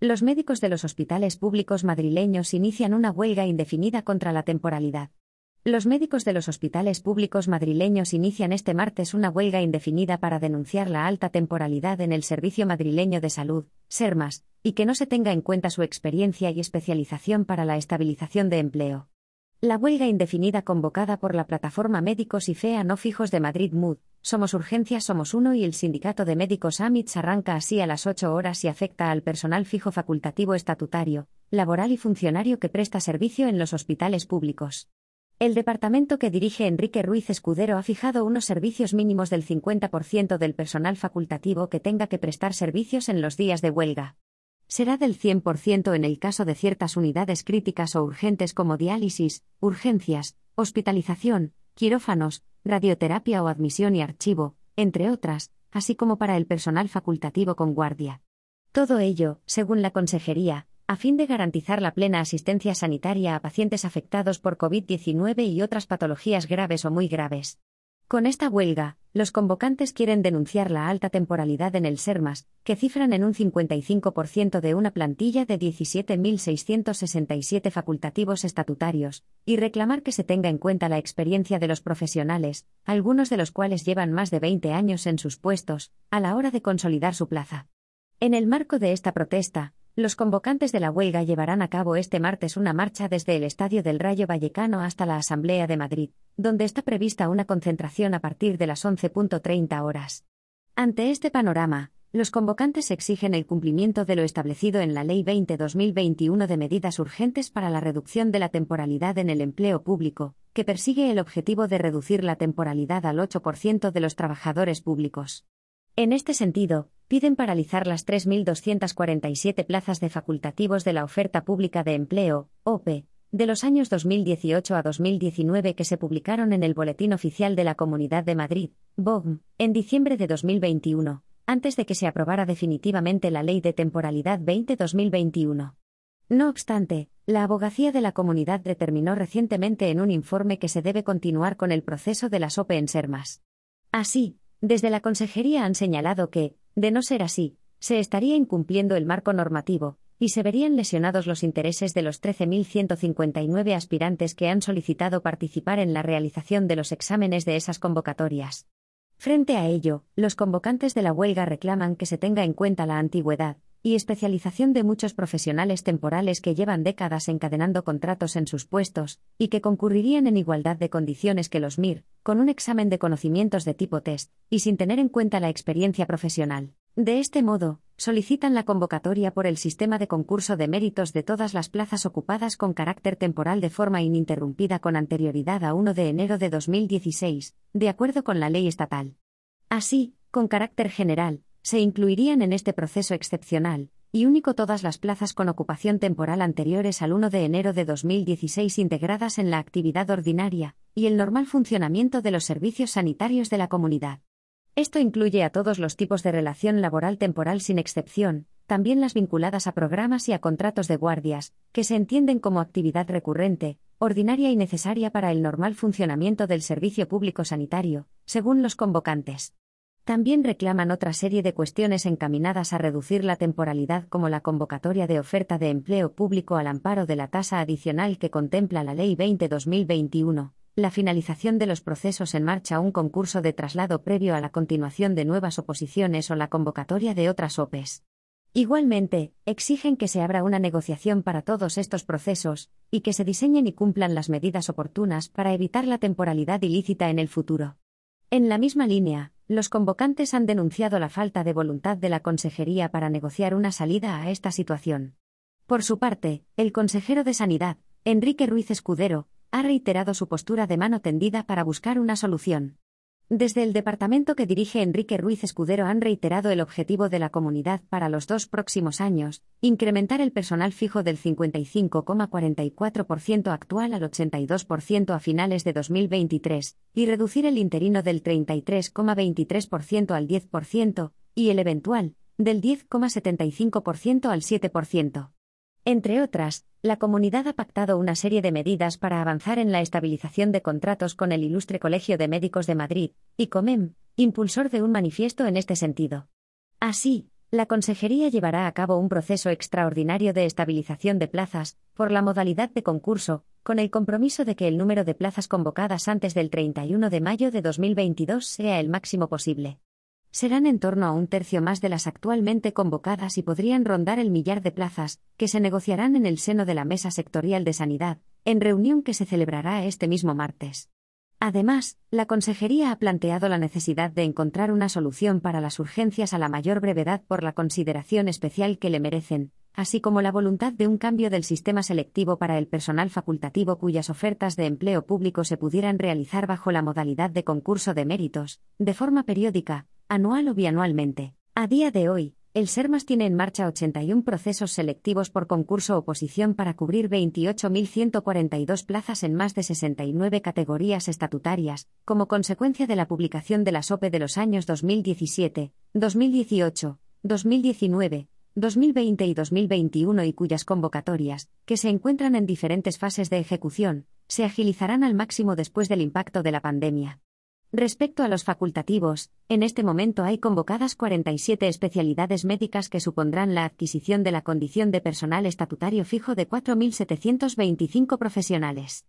Los médicos de los hospitales públicos madrileños inician una huelga indefinida contra la temporalidad. Los médicos de los hospitales públicos madrileños inician este martes una huelga indefinida para denunciar la alta temporalidad en el Servicio Madrileño de Salud, SERMAS, y que no se tenga en cuenta su experiencia y especialización para la estabilización de empleo. La huelga indefinida convocada por la plataforma Médicos y FEA No Fijos de Madrid MUD, Somos Urgencias Somos Uno y el Sindicato de Médicos AMITS arranca así a las 8 horas y afecta al personal fijo facultativo estatutario, laboral y funcionario que presta servicio en los hospitales públicos. El departamento que dirige Enrique Ruiz Escudero ha fijado unos servicios mínimos del 50% del personal facultativo que tenga que prestar servicios en los días de huelga será del 100% en el caso de ciertas unidades críticas o urgentes como diálisis, urgencias, hospitalización, quirófanos, radioterapia o admisión y archivo, entre otras, así como para el personal facultativo con guardia. Todo ello, según la Consejería, a fin de garantizar la plena asistencia sanitaria a pacientes afectados por COVID-19 y otras patologías graves o muy graves. Con esta huelga, los convocantes quieren denunciar la alta temporalidad en el SERMAS, que cifran en un 55% de una plantilla de 17.667 facultativos estatutarios, y reclamar que se tenga en cuenta la experiencia de los profesionales, algunos de los cuales llevan más de 20 años en sus puestos, a la hora de consolidar su plaza. En el marco de esta protesta, los convocantes de la huelga llevarán a cabo este martes una marcha desde el Estadio del Rayo Vallecano hasta la Asamblea de Madrid, donde está prevista una concentración a partir de las 11.30 horas. Ante este panorama, los convocantes exigen el cumplimiento de lo establecido en la Ley 20-2021 de medidas urgentes para la reducción de la temporalidad en el empleo público, que persigue el objetivo de reducir la temporalidad al 8% de los trabajadores públicos. En este sentido, piden paralizar las 3.247 plazas de facultativos de la oferta pública de empleo, OPE, de los años 2018 a 2019 que se publicaron en el Boletín Oficial de la Comunidad de Madrid, BOGM, en diciembre de 2021, antes de que se aprobara definitivamente la Ley de Temporalidad 20-2021. No obstante, la abogacía de la comunidad determinó recientemente en un informe que se debe continuar con el proceso de las OPE en Sermas. Así, desde la Consejería han señalado que, de no ser así, se estaría incumpliendo el marco normativo, y se verían lesionados los intereses de los 13.159 aspirantes que han solicitado participar en la realización de los exámenes de esas convocatorias. Frente a ello, los convocantes de la huelga reclaman que se tenga en cuenta la antigüedad y especialización de muchos profesionales temporales que llevan décadas encadenando contratos en sus puestos, y que concurrirían en igualdad de condiciones que los MIR, con un examen de conocimientos de tipo test, y sin tener en cuenta la experiencia profesional. De este modo, solicitan la convocatoria por el sistema de concurso de méritos de todas las plazas ocupadas con carácter temporal de forma ininterrumpida con anterioridad a 1 de enero de 2016, de acuerdo con la ley estatal. Así, con carácter general, se incluirían en este proceso excepcional y único todas las plazas con ocupación temporal anteriores al 1 de enero de 2016 integradas en la actividad ordinaria y el normal funcionamiento de los servicios sanitarios de la comunidad. Esto incluye a todos los tipos de relación laboral temporal sin excepción, también las vinculadas a programas y a contratos de guardias, que se entienden como actividad recurrente, ordinaria y necesaria para el normal funcionamiento del servicio público sanitario, según los convocantes. También reclaman otra serie de cuestiones encaminadas a reducir la temporalidad como la convocatoria de oferta de empleo público al amparo de la tasa adicional que contempla la Ley 20-2021, la finalización de los procesos en marcha, un concurso de traslado previo a la continuación de nuevas oposiciones o la convocatoria de otras OPEs. Igualmente, exigen que se abra una negociación para todos estos procesos, y que se diseñen y cumplan las medidas oportunas para evitar la temporalidad ilícita en el futuro. En la misma línea, los convocantes han denunciado la falta de voluntad de la Consejería para negociar una salida a esta situación. Por su parte, el consejero de Sanidad, Enrique Ruiz Escudero, ha reiterado su postura de mano tendida para buscar una solución. Desde el departamento que dirige Enrique Ruiz Escudero han reiterado el objetivo de la comunidad para los dos próximos años, incrementar el personal fijo del 55,44% actual al 82% a finales de 2023, y reducir el interino del 33,23% al 10%, y el eventual, del 10,75% al 7%. Entre otras, la comunidad ha pactado una serie de medidas para avanzar en la estabilización de contratos con el Ilustre Colegio de Médicos de Madrid, y COMEM, impulsor de un manifiesto en este sentido. Así, la Consejería llevará a cabo un proceso extraordinario de estabilización de plazas, por la modalidad de concurso, con el compromiso de que el número de plazas convocadas antes del 31 de mayo de 2022 sea el máximo posible. Serán en torno a un tercio más de las actualmente convocadas y podrían rondar el millar de plazas, que se negociarán en el seno de la Mesa Sectorial de Sanidad, en reunión que se celebrará este mismo martes. Además, la Consejería ha planteado la necesidad de encontrar una solución para las urgencias a la mayor brevedad por la consideración especial que le merecen, así como la voluntad de un cambio del sistema selectivo para el personal facultativo cuyas ofertas de empleo público se pudieran realizar bajo la modalidad de concurso de méritos, de forma periódica, anual o bianualmente. A día de hoy, el SERMAS tiene en marcha 81 procesos selectivos por concurso oposición para cubrir 28.142 plazas en más de 69 categorías estatutarias, como consecuencia de la publicación de la SOPE de los años 2017, 2018, 2019, 2020 y 2021 y cuyas convocatorias, que se encuentran en diferentes fases de ejecución, se agilizarán al máximo después del impacto de la pandemia. Respecto a los facultativos, en este momento hay convocadas 47 especialidades médicas que supondrán la adquisición de la condición de personal estatutario fijo de 4.725 profesionales.